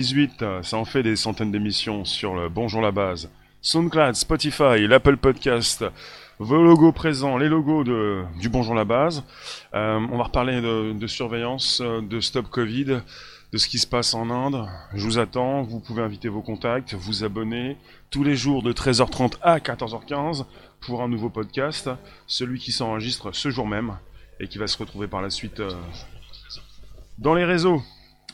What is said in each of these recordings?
18, ça en fait des centaines d'émissions sur le Bonjour la base. SoundCloud, Spotify, l'Apple Podcast, vos logos présents, les logos de, du Bonjour la base. Euh, on va reparler de, surveillance, de Stop Covid, de ce qui se passe en Inde. Je vous attends, vous pouvez inviter vos contacts, vous abonner tous les jours de 13h30 à 14h15 pour un nouveau podcast, celui qui s'enregistre ce jour même et qui va se retrouver par la suite euh, dans les réseaux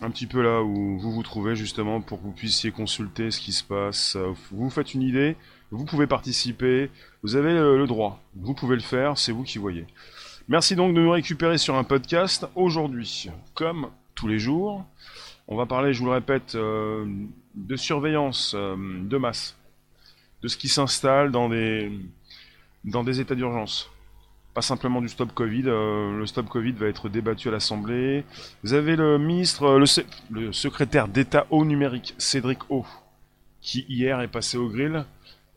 un petit peu là où vous vous trouvez justement pour que vous puissiez consulter ce qui se passe. Vous vous faites une idée, vous pouvez participer, vous avez le droit, vous pouvez le faire, c'est vous qui voyez. Merci donc de nous récupérer sur un podcast aujourd'hui, comme tous les jours. On va parler, je vous le répète, euh, de surveillance euh, de masse, de ce qui s'installe dans des, dans des états d'urgence pas simplement du stop Covid. Euh, le stop Covid va être débattu à l'Assemblée. Vous avez le ministre, euh, le, secrétaire d'État au numérique, Cédric O, qui hier est passé au grill.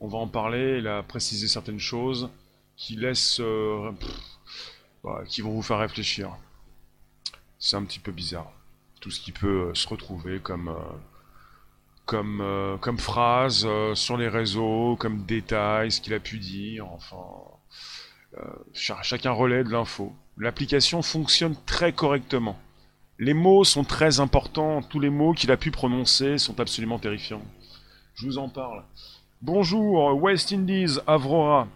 On va en parler. Il a précisé certaines choses qui laissent, euh, qui vont vous faire réfléchir. C'est un petit peu bizarre. Tout ce qui peut se retrouver comme comme, comme phrase sur les réseaux, comme détail, ce qu'il a pu dire, enfin, chacun relaie de l'info. L'application fonctionne très correctement. Les mots sont très importants, tous les mots qu'il a pu prononcer sont absolument terrifiants. Je vous en parle. Bonjour West Indies, Avrora.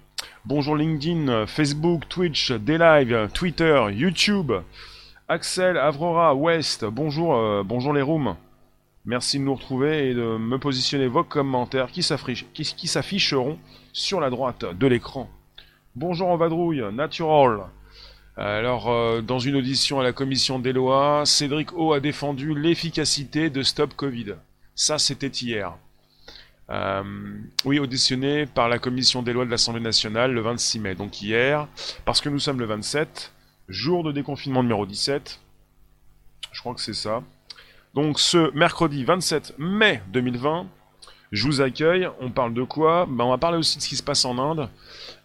Bonjour LinkedIn, Facebook, Twitch, Daylive, Twitter, YouTube. Axel, Avrora, West, bonjour, euh, bonjour les rooms. Merci de nous retrouver et de me positionner vos commentaires qui s'afficheront sur la droite de l'écran. Bonjour en vadrouille, Natural. Alors, euh, dans une audition à la commission des lois, Cédric O a défendu l'efficacité de Stop Covid. Ça, c'était hier. Euh, oui, auditionné par la commission des lois de l'Assemblée nationale le 26 mai, donc hier, parce que nous sommes le 27, jour de déconfinement numéro 17. Je crois que c'est ça. Donc ce mercredi 27 mai 2020, je vous accueille. On parle de quoi? Ben, On va parler aussi de ce qui se passe en Inde,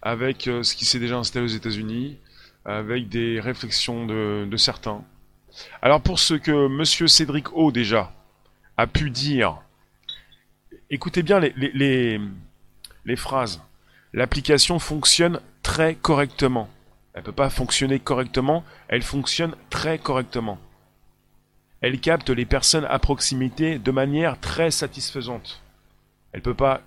avec euh, ce qui s'est déjà installé aux États-Unis, avec des réflexions de, certains. Alors pour ce que Monsieur Cédric O déjà a pu dire, écoutez bien les, les, les phrases. L'application fonctionne très correctement. Elle ne peut pas fonctionner correctement, elle fonctionne très correctement. Elle capte les personnes à proximité de manière très satisfaisante. Elle peut pas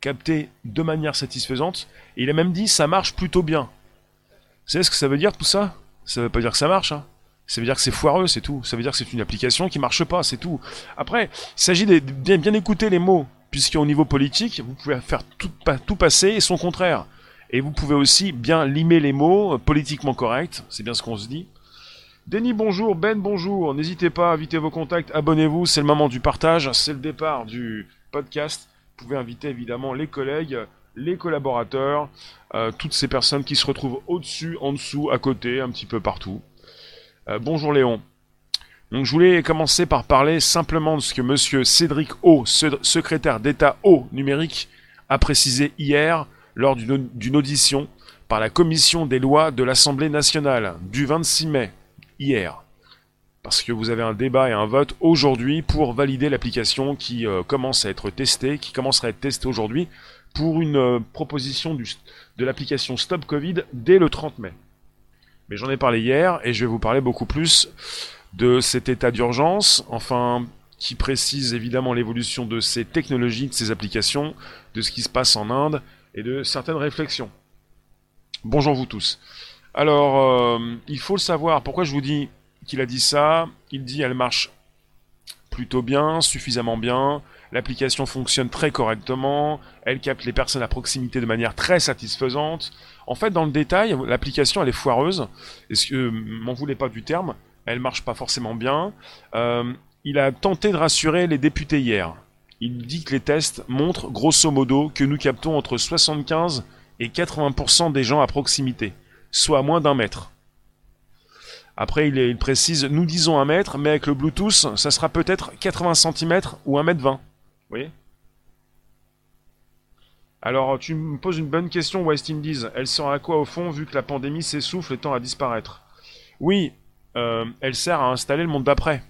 capter de manière satisfaisante. Et il a même dit ça marche plutôt bien. Vous savez ce que ça veut dire tout ça? Ça veut pas dire que ça marche. Hein. ça veut dire que c'est foireux, c'est tout. Ça veut dire que c'est une application qui marche pas, c'est tout. Après, il s'agit de bien, écouter les mots, puisqu'au niveau politique, vous pouvez faire tout, tout passer et son contraire. Et vous pouvez aussi bien limer les mots, euh, politiquement corrects, c'est bien ce qu'on se dit. Denis, bonjour. Ben, bonjour. N'hésitez pas à inviter vos contacts. Abonnez-vous. C'est le moment du partage. C'est le départ du podcast. Vous pouvez inviter évidemment les collègues, les collaborateurs, euh, toutes ces personnes qui se retrouvent au-dessus, en dessous, à côté, un petit peu partout. Euh, bonjour Léon. Donc je voulais commencer par parler simplement de ce que monsieur Cédric O, secrétaire d'État au numérique, a précisé hier lors d'une audition par la commission des lois de l'Assemblée nationale du 26 mai, hier parce que vous avez un débat et un vote aujourd'hui pour valider l'application qui euh, commence à être testée, qui commencera à être testée aujourd'hui pour une euh, proposition de l'application Stop Covid dès le 30 mai. Mais j'en ai parlé hier et je vais vous parler beaucoup plus de cet état d'urgence, enfin qui précise évidemment l'évolution de ces technologies, de ces applications, de ce qui se passe en Inde et de certaines réflexions. Bonjour vous tous. Alors, euh, il faut le savoir, pourquoi je vous dis qu'il a dit ça. Il dit elle marche plutôt bien, suffisamment bien. L'application fonctionne très correctement. Elle capte les personnes à proximité de manière très satisfaisante. En fait, dans le détail, l'application elle est foireuse. Est-ce que m'en voulez pas du terme Elle marche pas forcément bien. Euh, il a tenté de rassurer les députés hier. Il dit que les tests montrent grosso modo que nous captons entre 75 et 80% des gens à proximité, soit à moins d'un mètre. Après, il, précise, nous disons un mètre, mais avec le Bluetooth, ça sera peut-être 80 cm ou 1 mètre 20. Vous voyez Alors, tu me poses une bonne question, West Indies. Elle sert à quoi au fond, vu que la pandémie s'essouffle et tend à disparaître? Oui, euh, elle sert à installer le monde d'après.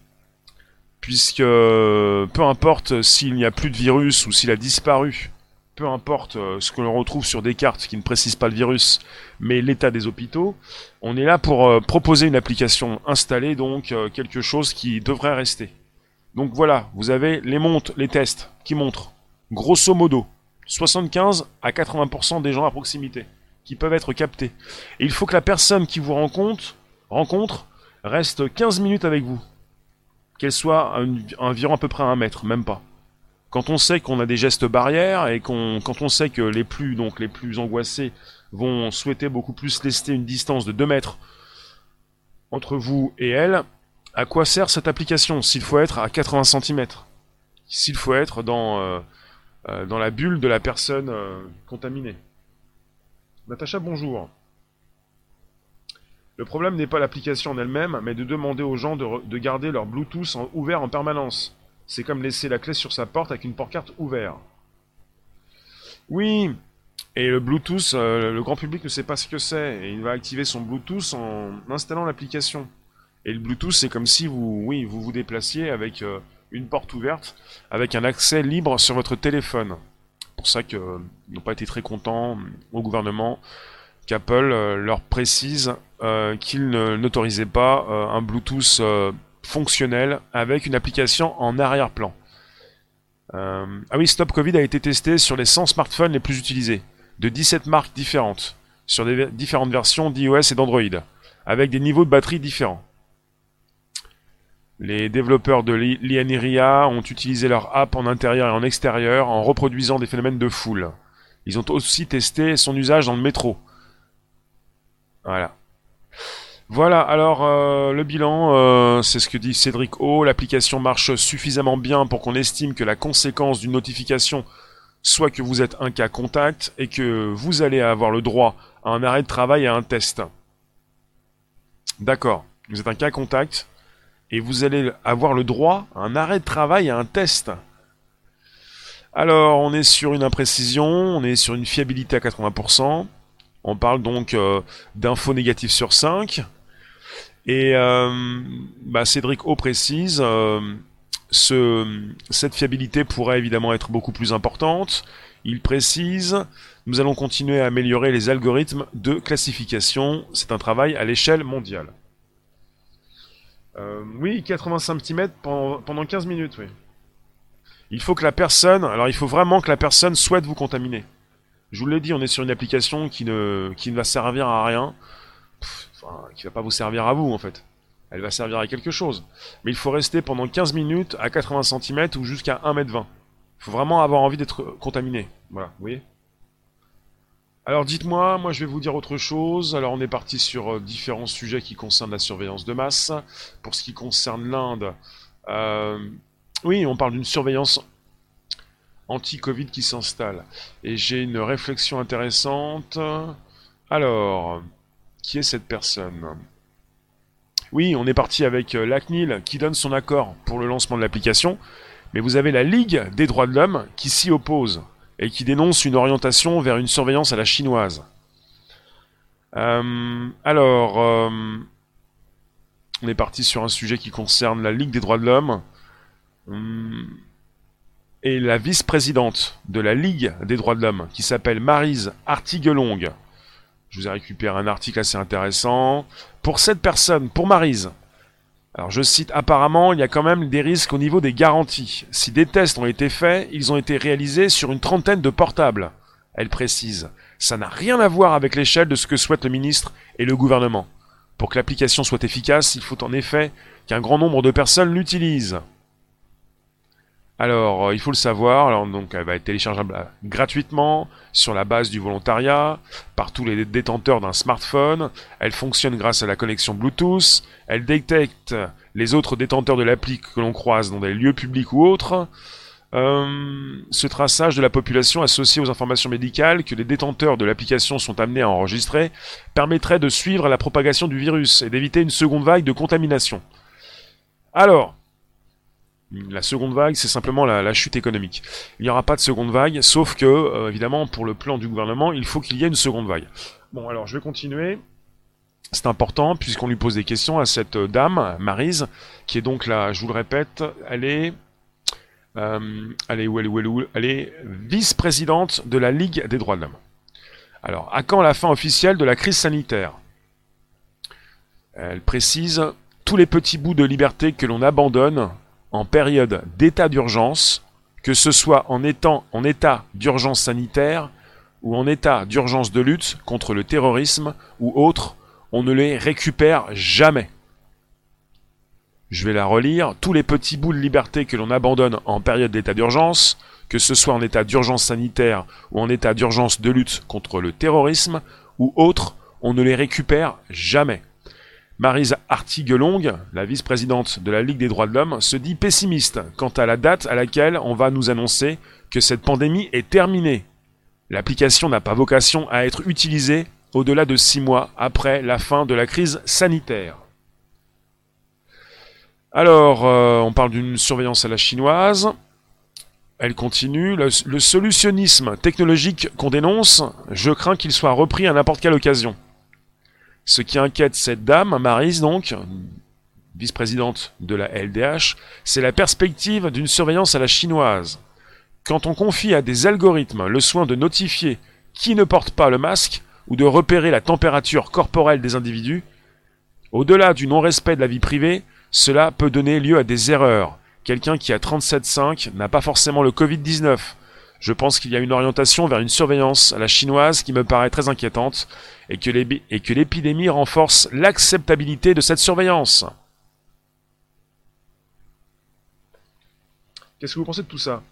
puisque peu importe s'il n'y a plus de virus ou s'il a disparu, peu importe euh, ce que l'on retrouve sur des cartes qui ne précisent pas le virus, mais l'état des hôpitaux, on est là pour euh, proposer une application installée, donc euh, quelque chose qui devrait rester. Donc voilà, vous avez les montes, les tests qui montrent, grosso modo, 75 à 80% des gens à proximité qui peuvent être captés. Et il faut que la personne qui vous rencontre, rencontre reste 15 minutes avec vous. Qu'elle soit environ à peu près à un mètre, même pas. Quand on sait qu'on a des gestes barrières et qu'on, quand on sait que les plus, donc les plus angoissés vont souhaiter beaucoup plus laisser une distance de 2 mètres entre vous et elle, à quoi sert cette application s'il faut être à 80 cm S'il faut être dans, euh, euh, dans la bulle de la personne euh, contaminée. Natacha, bonjour. Le problème n'est pas l'application en elle-même, mais de demander aux gens de, de garder leur Bluetooth ouvert en permanence. C'est comme laisser la clé sur sa porte avec une porte-carte ouverte. Oui, et le Bluetooth, euh, le grand public ne sait pas ce que c'est, et il va activer son Bluetooth en installant l'application. Et le Bluetooth, c'est comme si vous, oui, vous vous déplaciez avec euh, une porte ouverte, avec un accès libre sur votre téléphone. Pour ça qu'ils euh, n'ont pas été très contents au gouvernement qu'Apple leur précise qu'ils n'autorisaient pas un Bluetooth fonctionnel avec une application en arrière-plan. Euh, ah oui, Stop Covid a été testé sur les 100 smartphones les plus utilisés, de 17 marques différentes, sur différentes versions d'iOS et d'Android, avec des niveaux de batterie différents. Les développeurs de l'INRIA ont utilisé leur app en intérieur et en extérieur en reproduisant des phénomènes de foule. Ils ont aussi testé son usage dans le métro. Voilà. Voilà, alors euh, le bilan, euh, c'est ce que dit Cédric O. L'application marche suffisamment bien pour qu'on estime que la conséquence d'une notification soit que vous êtes un cas contact et que vous allez avoir le droit à un arrêt de travail et à un test. D'accord, vous êtes un cas contact et vous allez avoir le droit à un arrêt de travail et à un test. Alors, on est sur une imprécision, on est sur une fiabilité à 80%. On parle donc euh, d'infos négatives sur 5. Et euh, bah, Cédric O précise, euh, cette fiabilité pourrait évidemment être beaucoup plus importante. Il précise, nous allons continuer à améliorer les algorithmes de classification. C'est un travail à l'échelle mondiale. oui, 85 cm pendant, pendant 15 minutes, oui. Il faut que la personne, alors il faut vraiment que la personne souhaite vous contaminer. Je vous l'ai dit, on est sur une application qui ne, qui ne va servir à rien. Enfin, qui va pas vous servir à vous, en fait. Elle va servir à quelque chose. Mais il faut rester pendant 15 minutes à 80 cm ou jusqu'à 1m20. Il faut vraiment avoir envie d'être contaminé. Voilà, vous voyez? Alors dites-moi, moi je vais vous dire autre chose. Alors on est parti sur euh, différents sujets qui concernent la surveillance de masse. Pour ce qui concerne l'Inde, euh, oui, on parle d'une surveillance anti-Covid qui s'installe. Et j'ai une réflexion intéressante. Alors, qui est cette personne Oui, on est parti avec euh, l'ACNIL qui donne son accord pour le lancement de l'application, mais vous avez la Ligue des droits de l'homme qui s'y oppose et qui dénonce une orientation vers une surveillance à la chinoise. Euh, alors, euh, on est parti sur un sujet qui concerne la Ligue des droits de l'homme. Et la vice-présidente de la Ligue des droits de l'homme, qui s'appelle Marise Artiguelong. Je vous ai récupéré un article assez intéressant. Pour cette personne, pour Marise, alors je cite, apparemment, il y a quand même des risques au niveau des garanties. Si des tests ont été faits, ils ont été réalisés sur une trentaine de portables. Elle précise, ça n'a rien à voir avec l'échelle de ce que souhaite le ministre et le gouvernement. Pour que l'application soit efficace, il faut en effet qu'un grand nombre de personnes l'utilisent. Alors, euh, il faut le savoir, donc, elle va être téléchargeable euh, gratuitement sur la base du volontariat par tous les détenteurs d'un smartphone. Elle fonctionne grâce à la connexion Bluetooth. Elle détecte les autres détenteurs de l'appli que l'on croise dans des lieux publics ou autres. Euh, ce traçage de la population associé aux informations médicales que les détenteurs de l'application sont amenés à enregistrer permettrait de suivre la propagation du virus et d'éviter une seconde vague de contamination. Alors, la seconde vague, c'est simplement la, chute économique. Il n'y aura pas de seconde vague, sauf que, euh, évidemment, pour le plan du gouvernement, il faut qu'il y ait une seconde vague. Bon, alors je vais continuer. C'est important puisqu'on lui pose des questions à cette dame, Marise, qui est donc là, je vous le répète, elle est, euh, Elle est vice-présidente de la Ligue des droits de l'homme. Alors, à quand la fin officielle de la crise sanitaire? Elle précise tous les petits bouts de liberté que l'on abandonne en période d'état d'urgence, que ce soit en, étant, en état d'urgence sanitaire ou en état d'urgence de lutte contre le terrorisme ou autre, on ne les récupère jamais. Je vais la relire. Tous les petits bouts de liberté que l'on abandonne en période d'état d'urgence, que ce soit en état d'urgence sanitaire ou en état d'urgence de lutte contre le terrorisme ou autre, on ne les récupère jamais. Marise Artiguelong, la vice-présidente de la Ligue des droits de l'homme, se dit pessimiste quant à la date à laquelle on va nous annoncer que cette pandémie est terminée. L'application n'a pas vocation à être utilisée au-delà de six mois après la fin de la crise sanitaire. Alors, euh, on parle d'une surveillance à la chinoise. Elle continue. Le solutionnisme technologique qu'on dénonce, je crains qu'il soit repris à n'importe quelle occasion. Ce qui inquiète cette dame, Marise donc, vice-présidente de la LDH, c'est la perspective d'une surveillance à la chinoise. Quand on confie à des algorithmes le soin de notifier qui ne porte pas le masque ou de repérer la température corporelle des individus, au-delà du non-respect de la vie privée, cela peut donner lieu à des erreurs. Quelqu'un qui a 37,5 n'a pas forcément le Covid-19. Je pense qu'il y a une orientation vers une surveillance à la chinoise qui me paraît très inquiétante et que l'épidémie renforce l'acceptabilité de cette surveillance. Qu'est-ce que vous pensez de tout ça?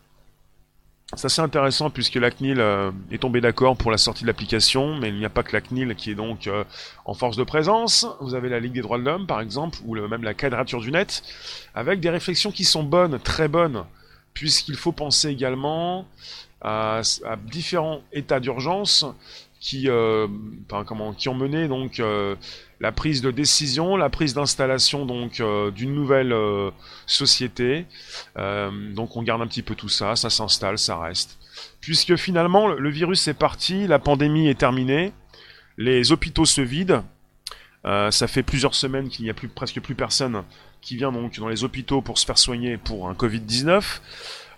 C'est assez intéressant puisque la CNIL euh, est tombé d'accord pour la sortie de l'application, mais il n'y a pas que la CNIL qui est donc euh, en force de présence. Vous avez la Ligue des droits de l'homme, par exemple, ou même la quadrature du net, avec des réflexions qui sont bonnes, très bonnes, puisqu'il faut penser également à, différents états d'urgence qui, euh, ont mené donc la prise de décision, la prise d'installation donc euh, d'une nouvelle euh, société. Euh, donc on garde un petit peu tout ça, ça s'installe, ça reste. Puisque finalement le virus est parti, la pandémie est terminée, les hôpitaux se vident. ça fait plusieurs semaines qu'il n'y a plus presque plus personne qui vient donc dans les hôpitaux pour se faire soigner pour un Covid-19.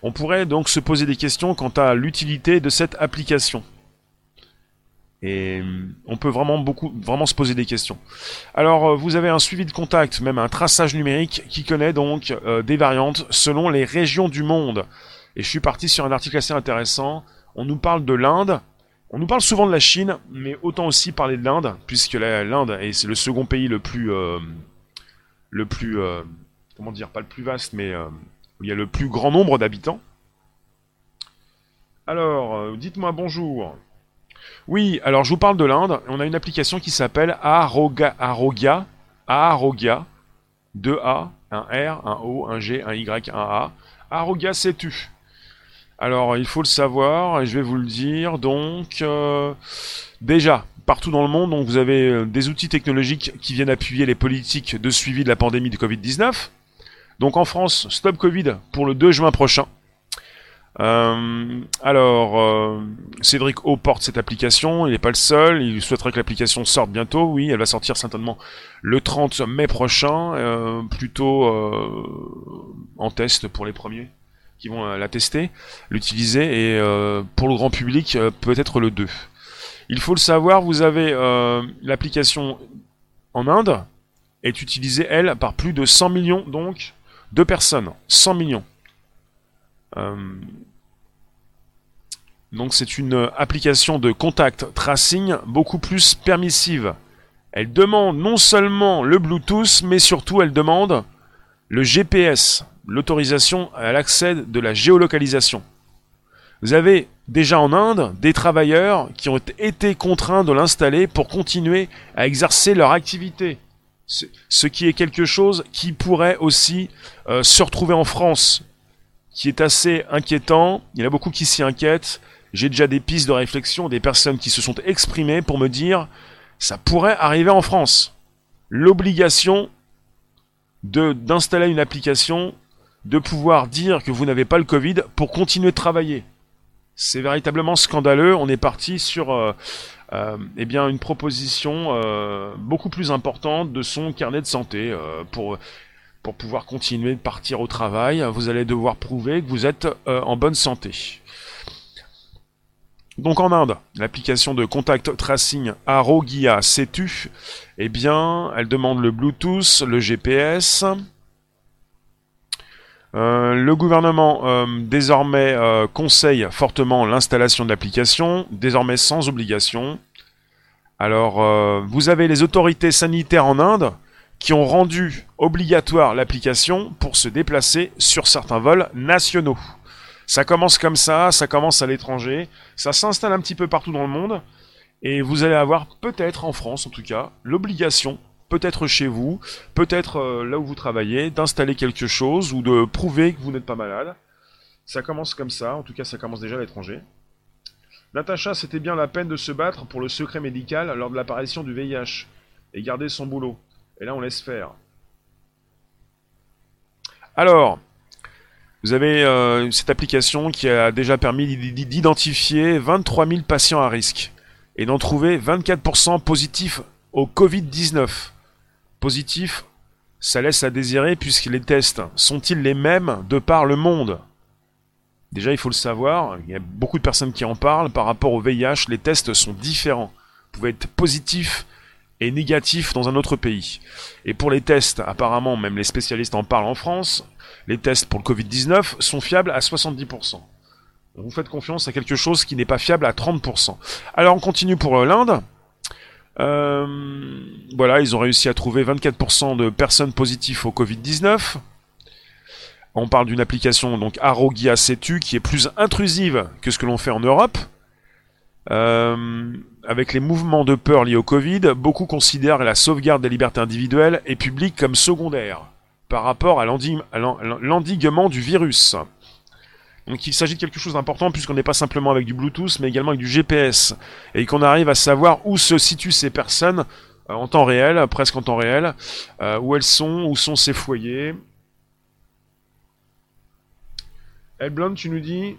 On pourrait donc se poser des questions quant à l'utilité de cette application. Et euh, on peut vraiment beaucoup, se poser des questions. Alors, euh, vous avez un suivi de contact, même un traçage numérique qui connaît donc euh, des variantes selon les régions du monde. Et je suis parti sur un article assez intéressant. On nous parle de l'Inde. On nous parle souvent de la Chine, mais autant aussi parler de l'Inde, puisque l'Inde est le second pays le plus, le plus, comment dire, pas le plus vaste, mais où il y a le plus grand nombre d'habitants. Alors, dites-moi bonjour. Oui, alors je vous parle de l'Inde. On a une application qui s'appelle Aroga, Arogia, Arogia, 2A, un R, un O, un G, un Y, un A. Arogia, sais-tu? Alors, il faut le savoir, et je vais vous le dire. Donc, euh, déjà, partout dans le monde, donc, vous avez euh, des outils technologiques qui viennent appuyer les politiques de suivi de la pandémie de Covid-19. Donc en France, Stop Covid pour le 2 juin prochain. Euh, alors, euh, Cédric O porte cette application, il n'est pas le seul, il souhaiterait que l'application sorte bientôt, oui, elle va sortir certainement le 30 mai prochain, plutôt en test pour les premiers qui vont la tester, l'utiliser, et pour le grand public, peut-être le 2. Il faut le savoir, vous avez l'application en Inde, est utilisée, elle, par plus de 100 millions, donc, de personnes. 100 millions. Euh, donc c'est une application de contact tracing beaucoup plus permissive. Elle demande non seulement le Bluetooth, mais surtout elle demande le GPS, l'autorisation à l'accès de la géolocalisation. Vous avez déjà en Inde des travailleurs qui ont été contraints de l'installer pour continuer à exercer leur activité. Ce qui est quelque chose qui pourrait aussi euh, se retrouver en France qui est assez inquiétant. Il y en a beaucoup qui s'y inquiètent. J'ai déjà des pistes de réflexion, des personnes qui se sont exprimées pour me dire ça pourrait arriver en France. L'obligation d'installer une application, de pouvoir dire que vous n'avez pas le Covid pour continuer de travailler. C'est véritablement scandaleux. On est parti sur euh, eh bien une proposition beaucoup plus importante de son carnet de santé pour pour pouvoir continuer de partir au travail, vous allez devoir prouver que vous êtes euh, en bonne santé. Donc en Inde, l'application de contact tracing Arogia Setu, eh bien, elle demande le Bluetooth, le GPS. Euh, le gouvernement euh, désormais conseille fortement l'installation de l'application, désormais sans obligation. Alors, vous avez les autorités sanitaires en Inde qui ont rendu obligatoire l'application pour se déplacer sur certains vols nationaux. Ça commence comme ça, ça commence à l'étranger, ça s'installe un petit peu partout dans le monde, et vous allez avoir peut-être en France en tout cas l'obligation, peut-être chez vous, peut-être euh, là où vous travaillez, d'installer quelque chose ou de prouver que vous n'êtes pas malade. Ça commence comme ça, en tout cas ça commence déjà à l'étranger. Natacha, c'était bien la peine de se battre pour le secret médical lors de l'apparition du VIH et garder son boulot. Et là, on laisse faire. Alors, vous avez euh, cette application qui a déjà permis d'identifier 23 000 patients à risque et d'en trouver 24% positifs au Covid-19. Positif, ça laisse à désirer puisque les tests sont-ils les mêmes de par le monde? Déjà, il faut le savoir, il y a beaucoup de personnes qui en parlent. Par rapport au VIH, les tests sont différents. Vous pouvez être positif et négatif dans un autre pays. Et pour les tests, apparemment, même les spécialistes en parlent en France, les tests pour le Covid-19 sont fiables à 70%. Vous faites confiance à quelque chose qui n'est pas fiable à 30%. Alors on continue pour euh, l'Inde. Euh, voilà, ils ont réussi à trouver 24% de personnes positives au Covid-19. On parle d'une application donc Arogia Setu qui est plus intrusive que ce que l'on fait en Europe. Euh, avec les mouvements de peur liés au Covid, beaucoup considèrent la sauvegarde des libertés individuelles et publiques comme secondaire par rapport à l'endiguement du virus. Donc il s'agit de quelque chose d'important puisqu'on n'est pas simplement avec du Bluetooth mais également avec du GPS et qu'on arrive à savoir où se situent ces personnes en temps réel, presque en temps réel, euh, où elles sont, où sont ces foyers. Elblond, tu nous dis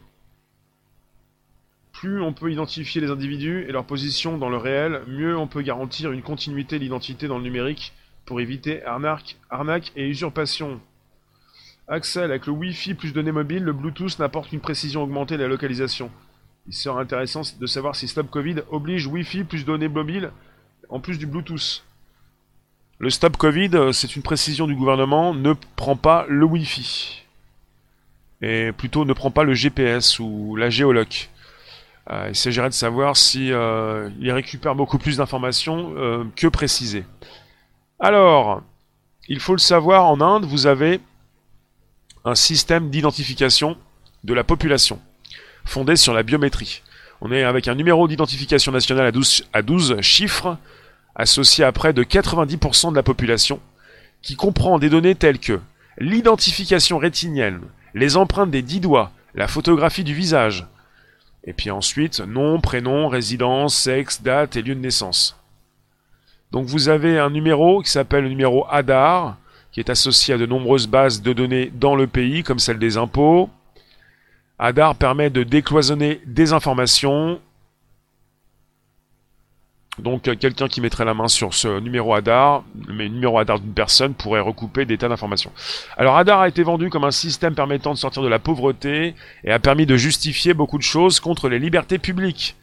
plus on peut identifier les individus et leur position dans le réel, mieux on peut garantir une continuité de l'identité dans le numérique pour éviter arnaque, arnaque et usurpation. Axel, avec le Wi-Fi plus données mobiles, le Bluetooth n'apporte qu'une précision augmentée de la localisation. Il serait intéressant de savoir si Stop Covid oblige Wi-Fi plus données mobiles en plus du Bluetooth. Le Stop Covid, c'est une précision du gouvernement, ne prend pas le Wi-Fi. Et plutôt ne prend pas le GPS ou la géoloc. Euh, il s'agirait de savoir si euh, il récupère beaucoup plus d'informations euh, que précisées. Alors, il faut le savoir, en Inde, vous avez un système d'identification de la population, fondé sur la biométrie. On est avec un numéro d'identification nationale à 12, à 12 chiffres, associé à près de 90% de la population, qui comprend des données telles que l'identification rétinienne, les empreintes des dix doigts, la photographie du visage, et puis ensuite, nom, prénom, résidence, sexe, date et lieu de naissance. Donc vous avez un numéro qui s'appelle le numéro ADAR, qui est associé à de nombreuses bases de données dans le pays, comme celle des impôts. ADAR permet de décloisonner des informations donc euh, quelqu'un qui mettrait la main sur ce numéro ADAR, le numéro ADAR d'une personne pourrait recouper des tas d'informations. Alors ADAR a été vendu comme un système permettant de sortir de la pauvreté et a permis de justifier beaucoup de choses contre les libertés publiques.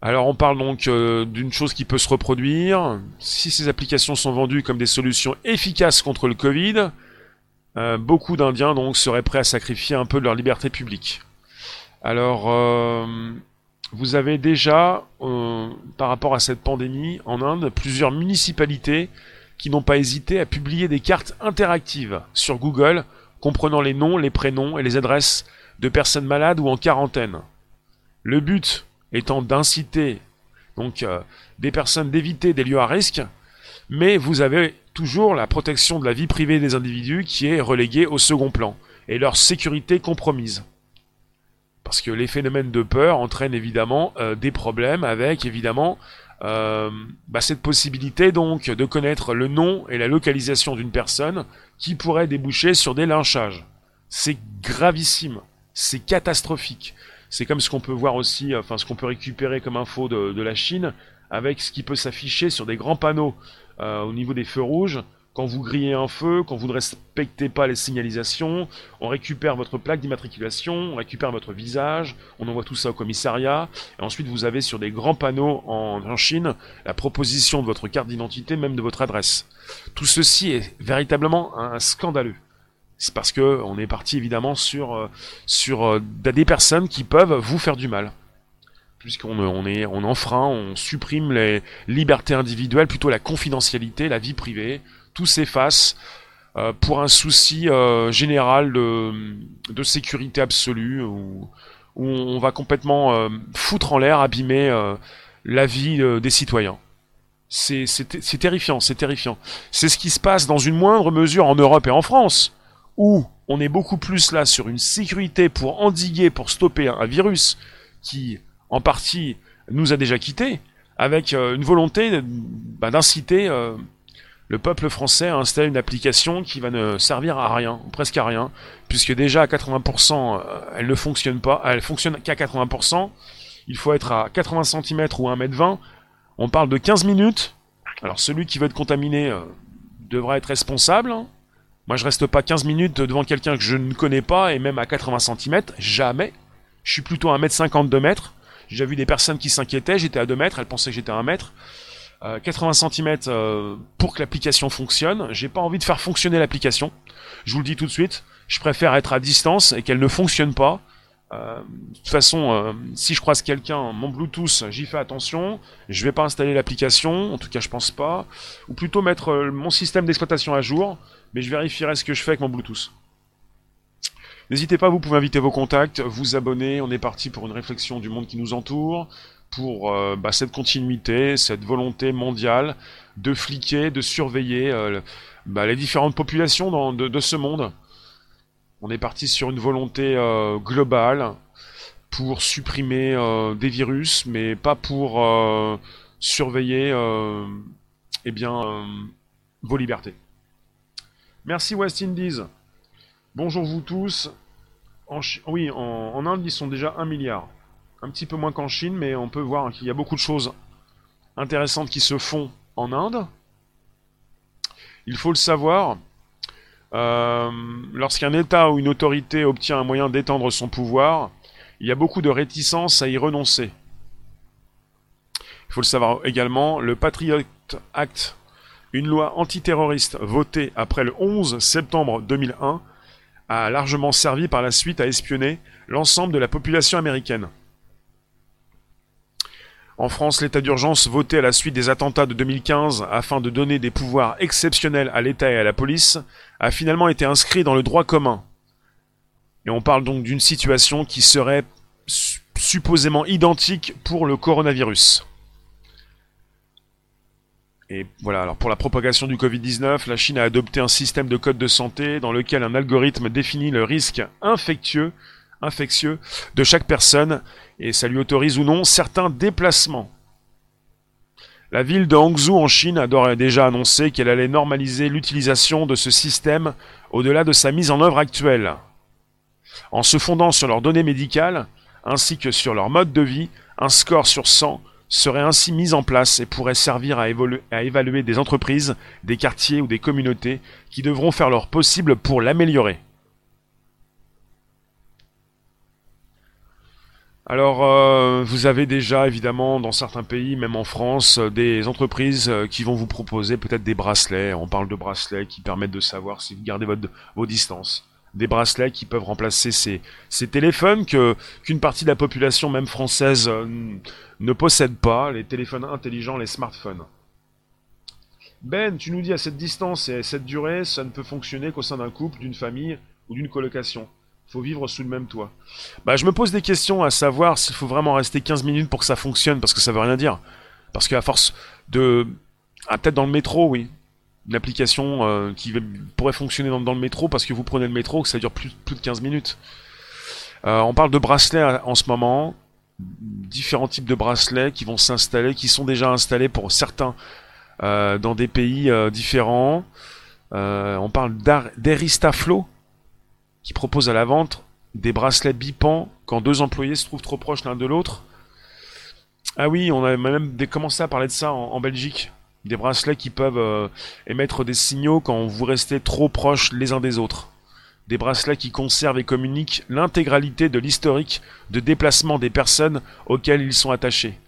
Alors on parle donc euh, d'une chose qui peut se reproduire. Si ces applications sont vendues comme des solutions efficaces contre le Covid, euh, beaucoup d'Indiens donc seraient prêts à sacrifier un peu de leur liberté publique. Alors vous avez déjà, euh, par rapport à cette pandémie en Inde, plusieurs municipalités qui n'ont pas hésité à publier des cartes interactives sur Google comprenant les noms, les prénoms et les adresses de personnes malades ou en quarantaine. Le but étant d'inciter donc euh, des personnes d'éviter des lieux à risque, mais vous avez toujours la protection de la vie privée des individus qui est reléguée au second plan et leur sécurité compromise. Parce que les phénomènes de peur entraînent évidemment euh, des problèmes avec évidemment euh, bah, cette possibilité donc de connaître le nom et la localisation d'une personne qui pourrait déboucher sur des lynchages. C'est gravissime, c'est catastrophique. C'est comme ce qu'on peut voir aussi, enfin ce qu'on peut récupérer comme info de, la Chine, avec ce qui peut s'afficher sur des grands panneaux euh, au niveau des feux rouges. Quand vous grillez un feu, quand vous ne respectez pas les signalisations, on récupère votre plaque d'immatriculation, on récupère votre visage, on envoie tout ça au commissariat, et ensuite vous avez sur des grands panneaux en, Chine la proposition de votre carte d'identité, même de votre adresse. Tout ceci est véritablement scandaleux c'est parce que on est parti évidemment sur euh, euh, des personnes qui peuvent vous faire du mal puisqu'on on est on enfreint, on supprime les libertés individuelles, plutôt la confidentialité, la vie privée, tout s'efface euh, pour un souci général de, de, sécurité absolue où, où, on va complètement foutre en l'air, abîmer la vie des citoyens. C'est terrifiant, c'est terrifiant. C'est ce qui se passe dans une moindre mesure en Europe et en France où on est beaucoup plus là sur une sécurité pour endiguer, pour stopper un, virus qui, en partie, nous a déjà quittés, avec euh, une volonté bah, d'inciter euh, le peuple français à installer une application qui va ne servir à rien, presque à rien, puisque déjà à 80%, euh, elle ne fonctionne pas, elle fonctionne qu'à 80%, il faut être à 80 cm ou 1m20, on parle de 15 minutes, alors celui qui veut être contaminé devra être responsable. Moi, je reste pas 15 minutes devant quelqu'un que je ne connais pas, et même à 80 cm, jamais. Je suis plutôt à 1m50, 2 mètres. J'ai déjà vu des personnes qui s'inquiétaient, j'étais à 2 mètres, elles pensaient que j'étais à 1 mètre. 80 cm pour que l'application fonctionne. J'ai pas envie de faire fonctionner l'application. Je vous le dis tout de suite. Je préfère être à distance et qu'elle ne fonctionne pas. Euh, de toute façon, euh, si je croise quelqu'un, mon Bluetooth, j'y fais attention. Je vais pas installer l'application, en tout cas je pense pas. Ou plutôt mettre euh, mon système d'exploitation à jour mais je vérifierai ce que je fais avec mon Bluetooth. N'hésitez pas, vous pouvez inviter vos contacts, vous abonner, on est parti pour une réflexion du monde qui nous entoure, pour euh, bah, cette continuité, cette volonté mondiale de fliquer, de surveiller euh, bah, les différentes populations de, ce monde. On est parti sur une volonté euh, globale pour supprimer des virus, mais pas pour surveiller eh bien, vos libertés. Merci West Indies. Bonjour vous tous. oui, en, Inde, ils sont déjà 1 milliard. Un petit peu moins qu'en Chine, mais on peut voir qu'il y a beaucoup de choses intéressantes qui se font en Inde. Il faut le savoir. Euh, lorsqu'un État ou une autorité obtient un moyen d'étendre son pouvoir, il y a beaucoup de réticence à y renoncer. Il faut le savoir également, le Patriot Act une loi antiterroriste votée après le 11 septembre 2001 a largement servi par la suite à espionner l'ensemble de la population américaine. En France, l'état d'urgence voté à la suite des attentats de 2015 afin de donner des pouvoirs exceptionnels à l'État et à la police a finalement été inscrit dans le droit commun. Et on parle donc d'une situation qui serait supposément identique pour le coronavirus. Et voilà, alors pour la propagation du Covid-19, la Chine a adopté un système de code de santé dans lequel un algorithme définit le risque infectieux, de chaque personne et ça lui autorise ou non certains déplacements. La ville de Hangzhou en Chine a déjà annoncé qu'elle allait normaliser l'utilisation de ce système au-delà de sa mise en œuvre actuelle. En se fondant sur leurs données médicales, ainsi que sur leur mode de vie, un score sur 100 serait ainsi mise en place et pourrait servir à, évaluer des entreprises, des quartiers ou des communautés qui devront faire leur possible pour l'améliorer. Alors, euh, vous avez déjà évidemment dans certains pays, même en France, des entreprises euh, qui vont vous proposer peut-être des bracelets. On parle de bracelets qui permettent de savoir si vous gardez vos distances des bracelets qui peuvent remplacer ces, téléphones que qu'une partie de la population, même française, euh, ne possède pas, les téléphones intelligents, les smartphones. Ben, tu nous dis à cette distance et à cette durée, ça ne peut fonctionner qu'au sein d'un couple, d'une famille ou d'une colocation. Faut vivre sous le même toit. Bah, je me pose des questions à savoir s'il faut vraiment rester 15 minutes pour que ça fonctionne, parce que ça veut rien dire. Parce qu'à force de... Ah, peut-être dans le métro, oui une application euh, qui pourrait fonctionner dans, le métro parce que vous prenez le métro que ça dure plus, de 15 minutes. Euh, on parle de bracelets euh, en ce moment, différents types de bracelets qui vont s'installer, qui sont déjà installés pour certains dans des pays différents. on parle d'Eristaflow qui propose à la vente des bracelets bipants quand deux employés se trouvent trop proches l'un de l'autre. Ah oui, on a même commencé à parler de ça en, Belgique. Des bracelets qui peuvent euh, émettre des signaux quand vous restez trop proches les uns des autres. Des bracelets qui conservent et communiquent l'intégralité de l'historique de déplacement des personnes auxquelles ils sont attachés.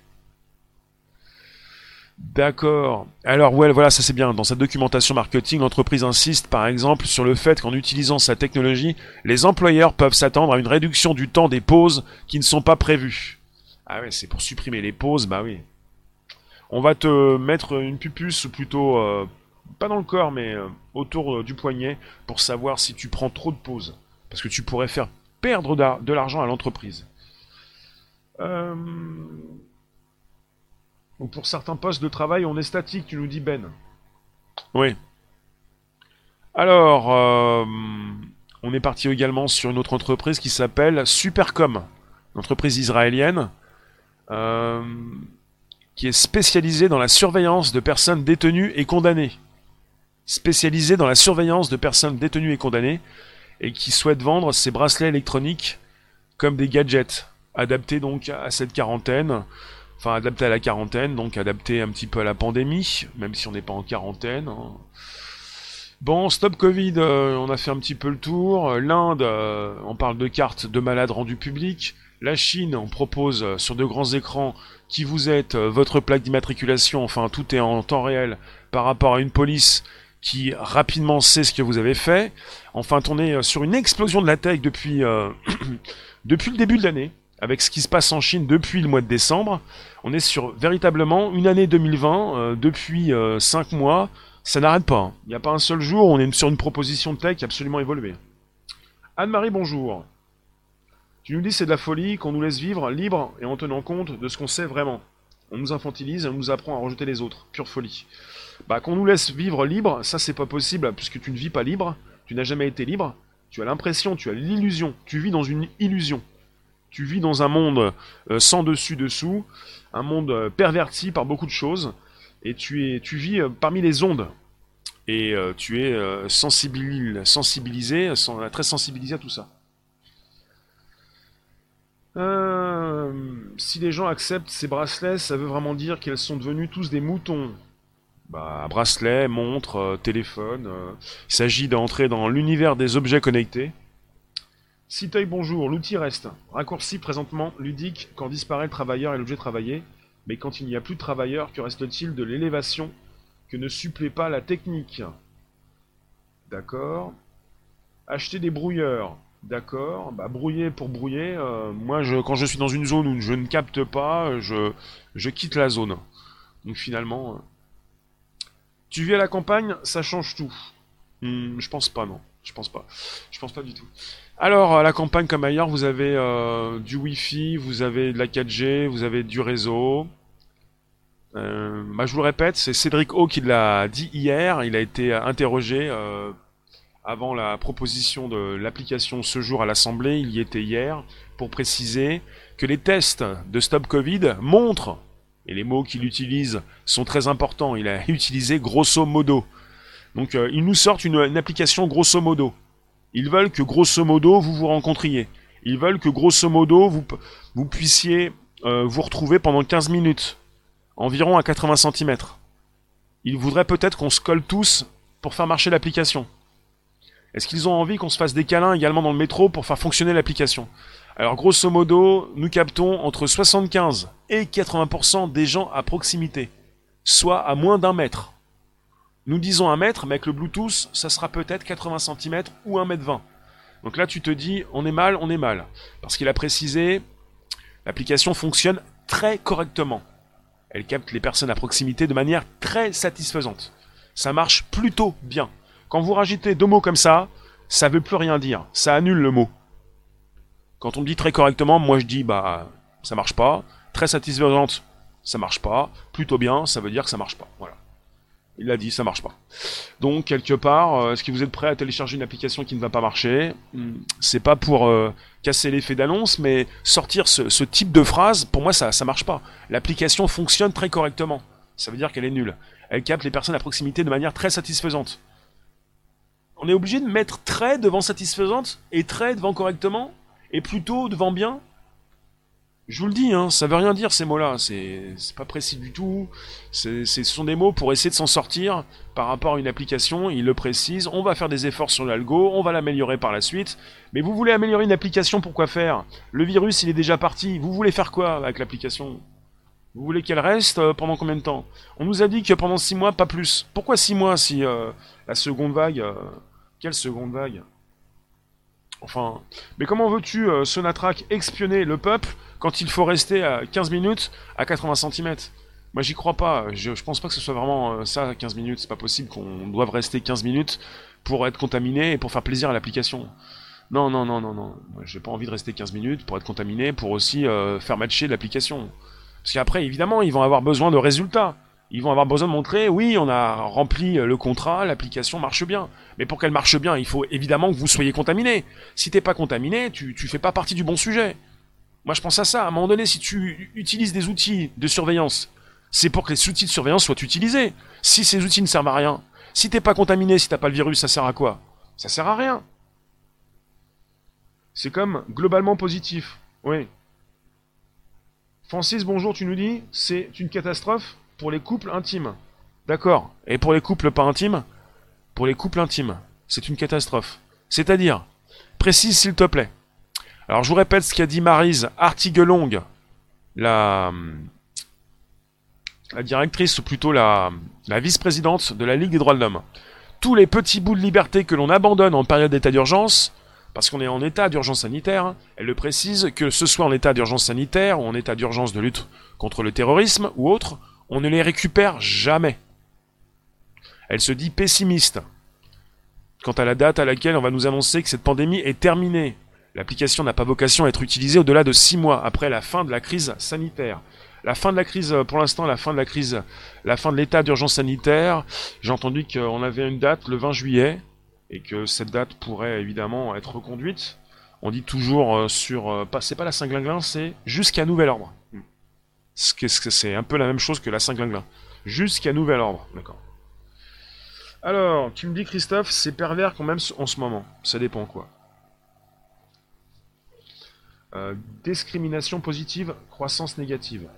D'accord. Alors ouais, voilà, ça c'est bien. Dans sa documentation marketing, l'entreprise insiste par exemple sur le fait qu'en utilisant sa technologie, les employeurs peuvent s'attendre à une réduction du temps des pauses qui ne sont pas prévues. Ah ouais, c'est pour supprimer les pauses, bah oui. On va te mettre une pupuce, ou plutôt euh, pas dans le corps, mais euh, autour euh, du poignet, pour savoir si tu prends trop de pauses. Parce que tu pourrais faire perdre de l'argent à l'entreprise. Pour certains postes de travail, on est statique, tu nous dis Ben. Oui. Alors, on est parti également sur une autre entreprise qui s'appelle Supercom, une entreprise israélienne qui est spécialisée dans la surveillance de personnes détenues et condamnées. Spécialisée dans la surveillance de personnes détenues et condamnées et qui souhaite vendre ses bracelets électroniques comme des gadgets adaptés donc à cette quarantaine enfin adapté à la quarantaine, donc adapté un petit peu à la pandémie, même si on n'est pas en quarantaine. Hein. Bon, stop Covid, euh, on a fait un petit peu le tour. L'Inde, euh, on parle de cartes de malades rendues publiques. La Chine, on propose euh, sur de grands écrans qui vous êtes, votre plaque d'immatriculation, enfin tout est en temps réel par rapport à une police qui rapidement sait ce que vous avez fait. Enfin, on est sur une explosion de la tech depuis, depuis le début de l'année avec ce qui se passe en Chine depuis le mois de décembre. On est sur véritablement une année 2020, euh, depuis 5 euh, mois, ça n'arrête pas. Hein. Il n'y a pas un seul jour où on est sur une proposition de tech absolument évoluée. Anne-Marie, bonjour. Tu nous dis c'est de la folie qu'on nous laisse vivre libre et en tenant compte de ce qu'on sait vraiment. On nous infantilise et on nous apprend à rejeter les autres. Pure folie. Bah qu'on nous laisse vivre libre, ça c'est pas possible puisque tu ne vis pas libre, tu n'as jamais été libre, tu as l'impression, tu as l'illusion, tu vis dans une illusion. Tu vis dans un monde euh, sans dessus-dessous, un monde euh, perverti par beaucoup de choses, et tu, es, tu vis euh, parmi les ondes. Et tu es sensibilisé, sensibilisé, très sensibilisé à tout ça. Si les gens acceptent ces bracelets, ça veut vraiment dire qu'elles sont devenues tous des moutons. Bah, bracelets, montres, téléphone. il s'agit d'entrer dans l'univers des objets connectés. Citeuil bonjour, l'outil reste. Raccourci présentement ludique quand disparaît le travailleur et l'objet travaillé, mais quand il n'y a plus de travailleur, que reste-t-il de l'élévation que ne supplée pas la technique? D'accord. Acheter des brouilleurs. D'accord. Bah brouiller pour brouiller. Euh, moi, quand je suis dans une zone où je ne capte pas, je, quitte la zone. Donc finalement, euh, tu vis à la campagne, ça change tout. Hmm, je pense pas, non. Je pense pas. Je pense pas du tout. Alors, à la campagne comme ailleurs, vous avez euh, du Wi-Fi, vous avez de la 4G, vous avez du réseau. Bah, je vous le répète, c'est Cédric O qui l'a dit hier. Il a été interrogé avant la proposition de l'application ce jour à l'Assemblée. Il y était hier pour préciser que les tests de Stop Covid montrent, et les mots qu'il utilise sont très importants, il a utilisé grosso modo. Donc, ils nous sortent une application grosso modo. Ils veulent que grosso modo vous vous rencontriez. Ils veulent que grosso modo vous, vous puissiez euh, vous retrouver pendant 15 minutes, environ à 80 cm. Ils voudraient peut-être qu'on se colle tous pour faire marcher l'application. Est-ce qu'ils ont envie qu'on se fasse des câlins également dans le métro pour faire fonctionner l'application? Alors grosso modo, nous captons entre 75 et 80% des gens à proximité, soit à moins d'un mètre. Nous disons un mètre, mais avec le Bluetooth, ça sera peut-être 80 cm ou 1 mètre 20. Donc là, tu te dis, on est mal, on est mal. Parce qu'il a précisé, l'application fonctionne très correctement. Elle capte les personnes à proximité de manière très satisfaisante. Ça marche plutôt bien. Quand vous rajoutez deux mots comme ça, ça veut plus rien dire. Ça annule le mot. Quand on me dit très correctement, moi je dis, bah, ça marche pas. Très satisfaisante, ça marche pas. Plutôt bien, ça veut dire que ça marche pas. Voilà. Il a dit, ça marche pas. Donc quelque part, euh, est-ce que vous êtes prêt à télécharger une application qui ne va pas marcher? Hmm. C'est pas pour euh, casser l'effet d'annonce, mais sortir ce, type de phrase, pour moi, ça, ça marche pas. L'application fonctionne très correctement. Ça veut dire qu'elle est nulle. Elle capte les personnes à proximité de manière très satisfaisante. On est obligé de mettre très devant satisfaisante et très devant correctement Et plutôt devant bien. Je vous le dis, hein, ça veut rien dire ces mots-là, c'est pas précis du tout. Ce sont des mots pour essayer de s'en sortir par rapport à une application, il le précise, on va faire des efforts sur l'algo, on va l'améliorer par la suite. Mais vous voulez améliorer une application, pourquoi faire? Le virus, il est déjà parti, vous voulez faire quoi avec l'application? Vous voulez qu'elle reste euh, pendant combien de temps? On nous a dit que pendant 6 mois, pas plus. Pourquoi 6 mois si euh, la seconde vague... Euh, quelle seconde vague Enfin... Mais comment veux-tu, Sonatrack, expionner le peuple quand il faut rester à 15 minutes à 80 cm. Moi j'y crois pas, je, pense pas que ce soit vraiment euh, ça 15 minutes, c'est pas possible qu'on doive rester 15 minutes pour être contaminé et pour faire plaisir à l'application. Non, non, non, non, non. J'ai pas envie de rester 15 minutes pour être contaminé, pour aussi euh, faire matcher l'application. Parce qu'après, évidemment, ils vont avoir besoin de résultats. Ils vont avoir besoin de montrer, oui, on a rempli le contrat, l'application marche bien. Mais pour qu'elle marche bien, il faut évidemment que vous soyez contaminé. Si t'es pas contaminé, tu, tu fais pas partie du bon sujet. Moi, je pense à ça. À un moment donné, si tu utilises des outils de surveillance, c'est pour que les outils de surveillance soient utilisés. Si ces outils ne servent à rien, si t'es pas contaminé, si t'as pas le virus, ça sert à quoi? Ça sert à rien. C'est comme globalement positif. Oui. Francis, bonjour, tu nous dis, c'est une catastrophe? Pour les couples intimes. D'accord. Et pour les couples pas intimes? Pour les couples intimes, c'est une catastrophe. C'est-à-dire, précise s'il te plaît. Alors je vous répète ce qu'a dit Marise Artiguelong, la, la directrice, ou plutôt la, la vice-présidente de la Ligue des droits de l'homme. Tous les petits bouts de liberté que l'on abandonne en période d'état d'urgence, parce qu'on est en état d'urgence sanitaire, elle le précise, que ce soit en état d'urgence sanitaire ou en état d'urgence de lutte contre le terrorisme ou autre, on ne les récupère jamais. Elle se dit pessimiste quant à la date à laquelle on va nous annoncer que cette pandémie est terminée, L'application n'a pas vocation à être utilisée au-delà de 6 mois après la fin de la crise sanitaire. La fin de la crise, pour l'instant, la fin de la crise, la fin de l'état d'urgence sanitaire, j'ai entendu qu'on avait une date le 20 juillet, et que cette date pourrait évidemment être reconduite. On dit toujours euh, sur, euh, c'est pas la Saint-Glinglin, c'est jusqu'à nouvel ordre. C'est un peu la même chose que la Saint-Glinglin. Jusqu'à nouvel ordre, d'accord. Alors, tu me dis Christophe, c'est pervers quand même en ce moment. Ça dépend quoi. Euh, discrimination positive, croissance négative.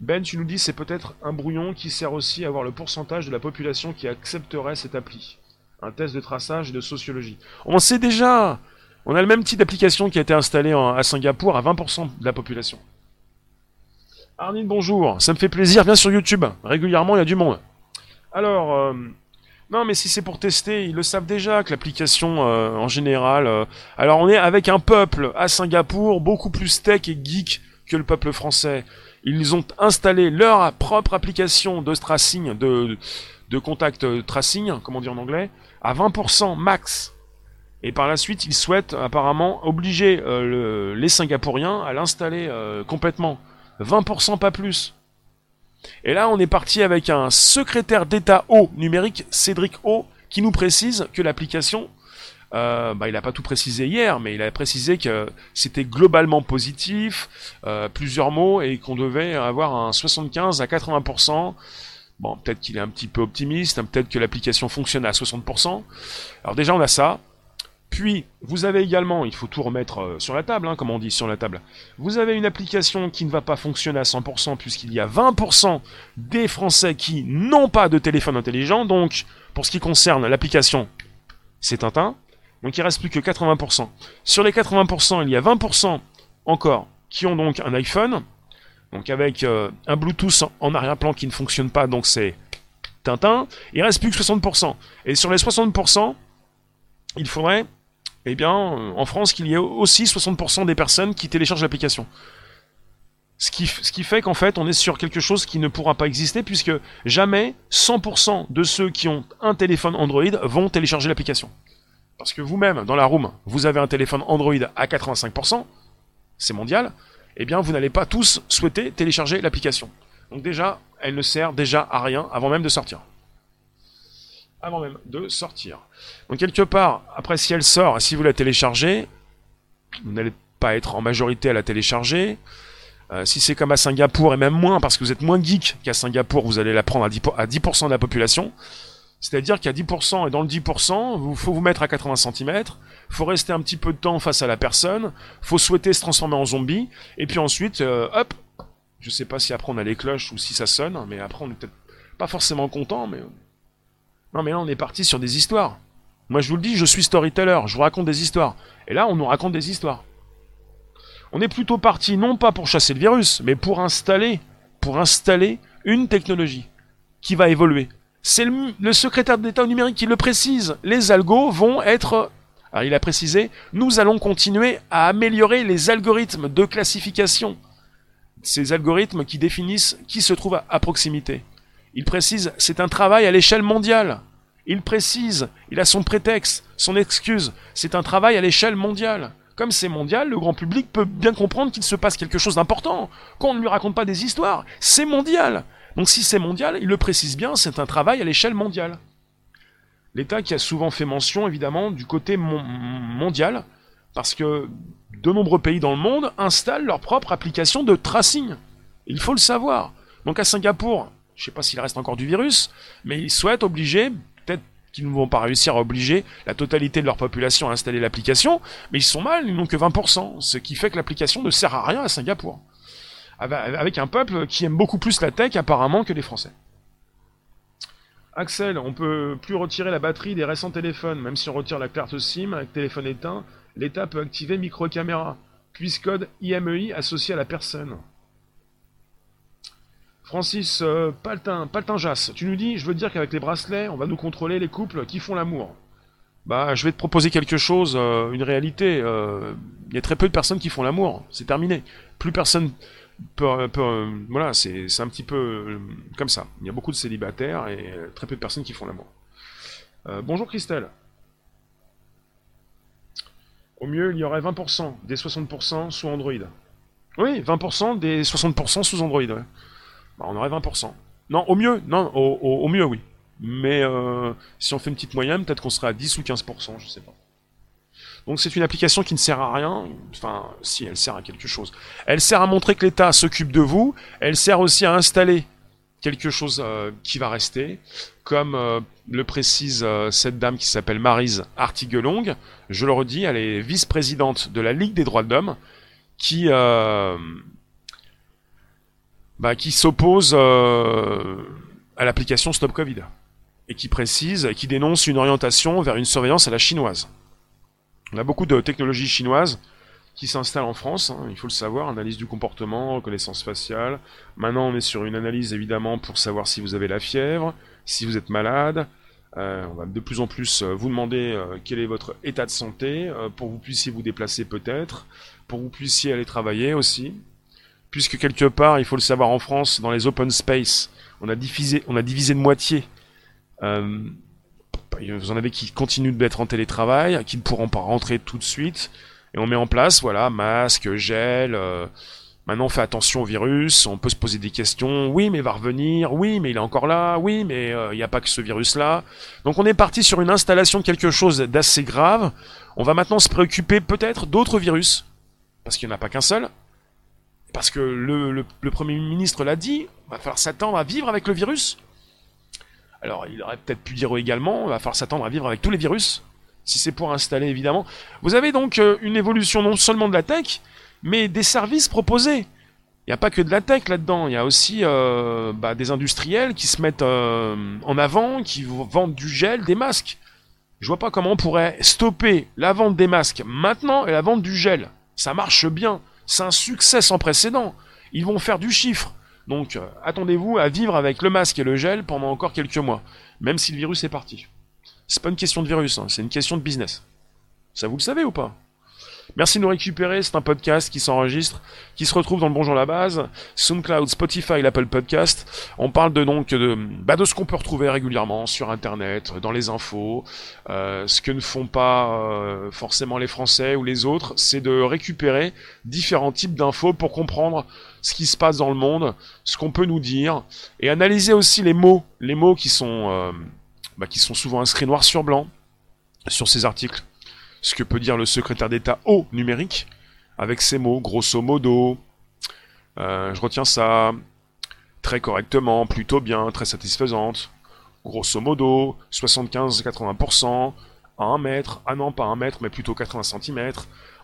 Ben, tu nous dis c'est peut-être un brouillon qui sert aussi à voir le pourcentage de la population qui accepterait cette appli. Un test de traçage et de sociologie. On sait déjà On a le même type d'application qui a été installé à Singapour à 20% de la population. Arnine, bonjour. Ça me fait plaisir. Viens sur YouTube. Régulièrement, il y a du monde. Alors, euh, non, mais si c'est pour tester, ils le savent déjà que l'application, euh, en général. Euh, alors, on est avec un peuple à Singapour beaucoup plus tech et geek que le peuple français. Ils ont installé leur propre application de tracing, de, de contact tracing, comment dire en anglais, à 20% max. Et par la suite, ils souhaitent apparemment obliger euh, les Singapouriens à l'installer complètement. 20% pas plus. Et là, on est parti avec un secrétaire d'État haut numérique, Cédric O, qui nous précise que l'application, euh, bah, il n'a pas tout précisé hier, mais il a précisé que c'était globalement positif, euh, plusieurs mots, et qu'on devait avoir un 75 à 80%. Bon, peut-être qu'il est un petit peu optimiste, hein, peut-être que l'application fonctionne à 60%. Alors déjà, on a ça. Puis, vous avez également, il faut tout remettre euh, sur la table, hein, comme on dit sur la table, vous avez une application qui ne va pas fonctionner à 100% puisqu'il y a 20% des Français qui n'ont pas de téléphone intelligent, donc pour ce qui concerne l'application, c'est Tintin, donc il reste plus que 80%. Sur les 80%, il y a 20% encore qui ont donc un iPhone, donc avec euh, un Bluetooth en arrière-plan qui ne fonctionne pas, donc c'est Tintin, il reste plus que 60%. Et sur les 60%, il faudrait eh bien, euh, en France, qu'il y ait aussi 60% des personnes qui téléchargent l'application. Ce qui, ce qui fait qu'en fait, on est sur quelque chose qui ne pourra pas exister, puisque jamais 100% de ceux qui ont un téléphone Android vont télécharger l'application. Parce que vous-même, dans la room, vous avez un téléphone Android à 85%, c'est mondial, eh bien, vous n'allez pas tous souhaiter télécharger l'application. Donc déjà, elle ne sert déjà à rien avant même de sortir avant même de sortir. Donc quelque part, après si elle sort, si vous la téléchargez, vous n'allez pas être en majorité à la télécharger. Euh, si c'est comme à Singapour, et même moins, parce que vous êtes moins geek qu'à Singapour, vous allez la prendre à 10%, de la population. C'est-à-dire a 10%, et dans le 10%, il faut vous mettre à 80 cm, faut rester un petit peu de temps face à la personne, faut souhaiter se transformer en zombie, et puis ensuite, euh, hop, je sais pas si après on a les cloches ou si ça sonne, mais après on est peut-être pas forcément content, mais... Non mais là on est parti sur des histoires. Moi je vous le dis, je suis storyteller, je vous raconte des histoires. Et là on nous raconte des histoires. On est plutôt parti non pas pour chasser le virus, mais pour installer, une technologie qui va évoluer. C'est le, secrétaire d'État numérique qui le précise. Les algos vont être... Alors il a précisé, nous allons continuer à améliorer les algorithmes de classification. Ces algorithmes qui définissent qui se trouve à proximité. Il précise, c'est un travail à l'échelle mondiale. Il précise, il a son prétexte, son excuse, c'est un travail à l'échelle mondiale. Comme c'est mondial, le grand public peut bien comprendre qu'il se passe quelque chose d'important, qu'on ne lui raconte pas des histoires. C'est mondial. Donc si c'est mondial, il le précise bien, c'est un travail à l'échelle mondiale. L'État qui a souvent fait mention, évidemment, du côté mondial, parce que de nombreux pays dans le monde installent leur propre application de tracing. Il faut le savoir. Donc à Singapour, je ne sais pas s'il reste encore du virus, mais ils souhaitent obliger, peut-être qu'ils ne vont pas réussir à obliger la totalité de leur population à installer l'application, mais ils sont mal, ils n'ont que 20%, ce qui fait que l'application ne sert à rien à Singapour. Avec un peuple qui aime beaucoup plus la tech apparemment que les Français. Axel, on peut plus retirer la batterie des récents téléphones, même si on retire la carte SIM avec téléphone éteint, l'État peut activer micro-caméra, puisse code IMEI e associé à la personne. Francis euh, Paltin, Paltinjas, tu nous dis, je veux dire qu'avec les bracelets, on va nous contrôler les couples qui font l'amour. Bah, je vais te proposer quelque chose, euh, une réalité. Euh, il y a très peu de personnes qui font l'amour, c'est terminé. Plus personne peut, peut voilà, c'est un petit peu comme ça. Il y a beaucoup de célibataires et très peu de personnes qui font l'amour. bonjour Christelle. Au mieux, il y aurait 20% des 60% sous Android. Oui, 20% des 60% sous Android. Bah, on aurait 20%. Non, au mieux, non, au, mieux, oui. Mais euh, si on fait une petite moyenne, peut-être qu'on serait à 10 ou 15%, je sais pas. Donc c'est une application qui ne sert à rien, enfin si elle sert à quelque chose. Elle sert à montrer que l'État s'occupe de vous, elle sert aussi à installer quelque chose euh, qui va rester, comme euh, le précise cette dame qui s'appelle Marise Artiguelong, je le redis, elle est vice-présidente de la Ligue des droits de l'homme, qui bah, qui s'oppose euh, à l'application Stop Covid et qui précise, qui dénonce une orientation vers une surveillance à la chinoise. On a beaucoup de technologies chinoises qui s'installent en France, hein, il faut le savoir, analyse du comportement, reconnaissance faciale. Maintenant, on est sur une analyse évidemment pour savoir si vous avez la fièvre, si vous êtes malade. Euh, on va de plus en plus euh, vous demander quel est votre état de santé pour que vous puissiez vous déplacer peut-être, pour que vous puissiez aller travailler aussi puisque quelque part, il faut le savoir en France, dans les open space, on a divisé, on a divisé de moitié. Euh, vous en avez qui continuent d'être en télétravail, qui ne pourront pas rentrer tout de suite, et on met en place, voilà, masque, gel. Euh, maintenant, on fait attention au virus. On peut se poser des questions. Oui, mais il va revenir. Oui, mais il est encore là. Oui, mais euh, il n'y a pas que ce virus-là. Donc, on est parti sur une installation de quelque chose d'assez grave. On va maintenant se préoccuper peut-être d'autres virus, parce qu'il n'y en a pas qu'un seul. Parce que le, Premier ministre l'a dit, va falloir s'attendre à vivre avec le virus. Alors il aurait peut-être pu dire également, va falloir s'attendre à vivre avec tous les virus, si c'est pour installer évidemment. Vous avez donc euh, une évolution non seulement de la tech, mais des services proposés. Il n'y a pas que de la tech là-dedans, il y a aussi euh, bah, des industriels qui se mettent euh, en avant, qui vendent du gel, des masques. Je vois pas comment on pourrait stopper la vente des masques maintenant et la vente du gel. Ça marche bien. C'est un succès sans précédent. Ils vont faire du chiffre. Donc euh, attendez-vous à vivre avec le masque et le gel pendant encore quelques mois, même si le virus est parti. C'est pas une question de virus, hein, c'est une question de business. Ça vous le savez ou pas? Merci de nous récupérer, c'est un podcast qui s'enregistre, qui se retrouve dans le Bonjour la base, SoundCloud, Spotify, l'Apple Podcast. On parle de donc de, bah, de ce qu'on peut retrouver régulièrement sur Internet, dans les infos. Euh, ce que ne font pas euh, forcément les Français ou les autres, c'est de récupérer différents types d'infos pour comprendre ce qui se passe dans le monde, ce qu'on peut nous dire, et analyser aussi les mots, les mots qui sont, euh, bah, qui sont souvent inscrits noir sur blanc sur ces articles ce que peut dire le secrétaire d'État au numérique, avec ces mots, grosso modo. Euh, je retiens ça très correctement, plutôt bien, très satisfaisante. grosso modo, 75-80%, à 1 mètre, ah non pas 1 mètre, mais plutôt 80 cm.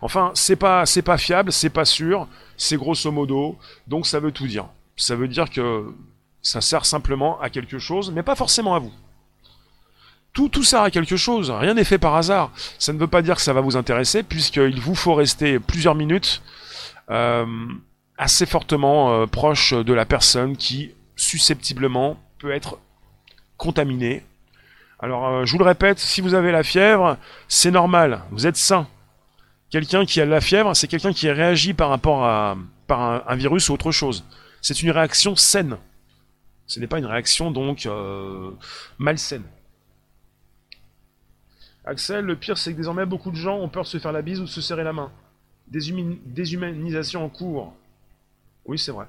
Enfin, c'est pas, c'est pas fiable, c'est pas sûr, c'est grosso modo, donc ça veut tout dire. Ça veut dire que ça sert simplement à quelque chose, mais pas forcément à vous. Tout, tout sert à quelque chose, rien n'est fait par hasard. Ça ne veut pas dire que ça va vous intéresser, puisqu'il vous faut rester plusieurs minutes euh, assez fortement euh, proche de la personne qui, susceptiblement, peut être contaminée. Alors, euh, je vous le répète, si vous avez la fièvre, c'est normal, vous êtes sain. Quelqu'un qui a la fièvre, c'est quelqu'un qui réagit par rapport à par un, virus ou autre chose. C'est une réaction saine. Ce n'est pas une réaction donc malsaine. Axel, le pire c'est que désormais beaucoup de gens ont peur de se faire la bise ou de se serrer la main. Déshumanisation en cours. Oui, c'est vrai.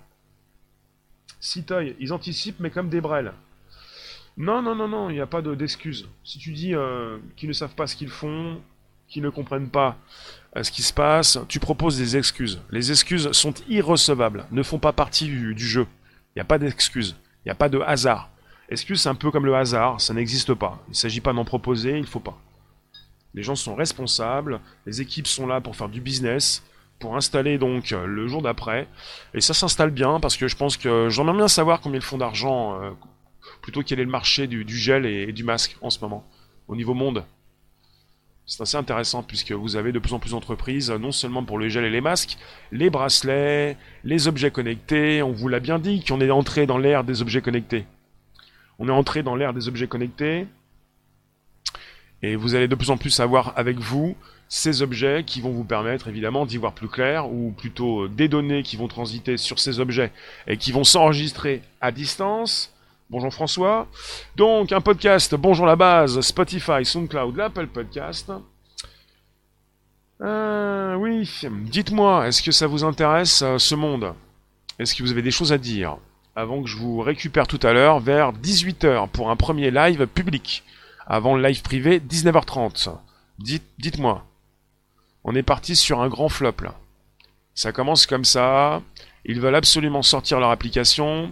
Citoy, ils anticipent mais comme des brels. Non, non, non, non, il n'y a pas d'excuses. si tu dis euh, qu'ils ne savent pas ce qu'ils font, qu'ils ne comprennent pas euh, ce qui se passe, tu proposes des excuses. Les excuses sont irrecevables, ne font pas partie du, du jeu. Il n'y a pas d'excuses, il n'y a pas de hasard. Excuse, c'est un peu comme le hasard, ça n'existe pas. Il ne s'agit pas d'en proposer, il ne faut pas. Les gens sont responsables, les équipes sont là pour faire du business, pour installer donc euh, le jour d'après. Et ça s'installe bien parce que je pense que j'aimerais bien savoir combien ils font d'argent, euh, plutôt quel est le marché du, gel et, du masque en ce moment, au niveau monde. C'est assez intéressant puisque vous avez de plus en plus d'entreprises, non seulement pour le gel et les masques, les bracelets, les objets connectés, on vous l'a bien dit qu'on est entré dans l'ère des objets connectés. On est entré dans l'ère des objets connectés, et vous allez de plus en plus avoir avec vous ces objets qui vont vous permettre évidemment d'y voir plus clair, ou plutôt des données qui vont transiter sur ces objets et qui vont s'enregistrer à distance. Bonjour François. Donc un podcast, bonjour la base, Spotify, SoundCloud, l'Apple Podcast. Euh, oui, dites-moi, est-ce que ça vous intéresse euh, ce monde? Est-ce que vous avez des choses à dire? Avant que je vous récupère tout à l'heure vers 18h pour un premier live public avant le live privé, 19h30. Dites, dites-moi. On est parti sur un grand flop. Ça commence comme ça. Ils veulent absolument sortir leur application.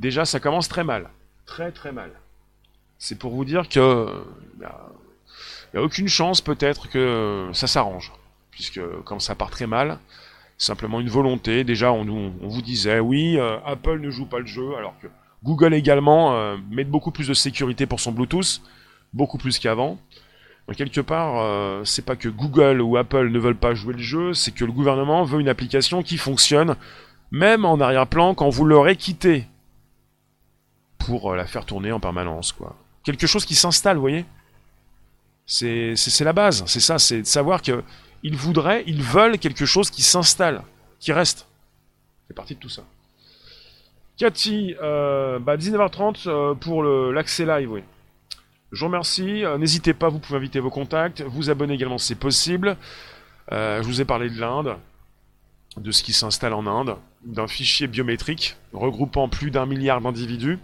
Déjà, ça commence très mal. Très très mal. C'est pour vous dire que il bah, n'y a, aucune chance peut-être que ça s'arrange. Puisque comme ça part très mal, simplement une volonté. Déjà, on, on vous disait, oui, euh, Apple ne joue pas le jeu, alors que Google également euh, met beaucoup plus de sécurité pour son Bluetooth, beaucoup plus qu'avant. Donc quelque part, euh, c'est pas que Google ou Apple ne veulent pas jouer le jeu, c'est que le gouvernement veut une application qui fonctionne, même en arrière-plan, quand vous l'aurez quitté, pour euh, la faire tourner en permanence, quoi. Quelque chose qui s'installe, vous voyez? C'est la base, c'est ça, c'est de savoir que ils voudraient, ils veulent quelque chose qui s'installe, qui reste. C'est parti de tout ça. Cathy, euh, bah 19h30 euh, pour l'accès live, oui. Je vous remercie. Euh, n'hésitez pas, vous pouvez inviter vos contacts, vous abonner également c'est possible. je vous ai parlé de l'Inde, de ce qui s'installe en Inde, d'un fichier biométrique regroupant plus d'un milliard d'individus,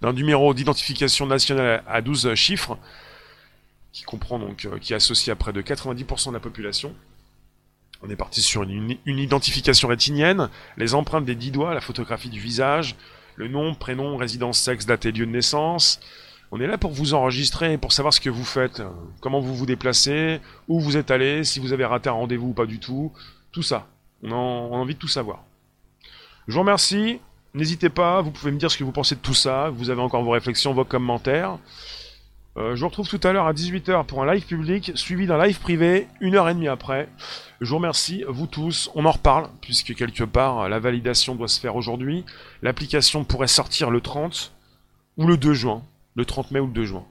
d'un numéro d'identification nationale à 12 chiffres, qui comprend donc, qui associe à près de 90% de la population. On est parti sur une, identification rétinienne, les empreintes des dix doigts, la photographie du visage, le nom, prénom, résidence, sexe, date et lieu de naissance. On est là pour vous enregistrer, pour savoir ce que vous faites, comment vous vous déplacez, où vous êtes allé, si vous avez raté un rendez-vous ou pas du tout. Tout ça. On a, envie de tout savoir. Je vous remercie. N'hésitez pas, vous pouvez me dire ce que vous pensez de tout ça. Vous avez encore vos réflexions, vos commentaires. Euh, je vous retrouve tout à l'heure à 18h pour un live public, suivi d'un live privé, une heure et demie après. Je vous remercie, vous tous. On en reparle, puisque quelque part, la validation doit se faire aujourd'hui. L'application pourrait sortir le 30 ou le 2 juin. Le 30 mai ou le 2 juin.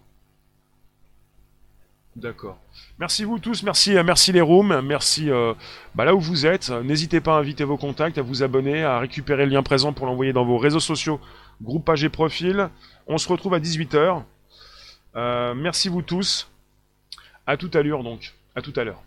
D'accord. Merci vous tous, merci, euh, merci les rooms, merci euh, bah là où vous êtes. N'hésitez pas à inviter vos contacts, à vous abonner, à récupérer le lien présent pour l'envoyer dans vos réseaux sociaux, groupe page et profil. On se retrouve à 18h. Euh, merci vous tous. À toute allure donc. À tout à l'heure.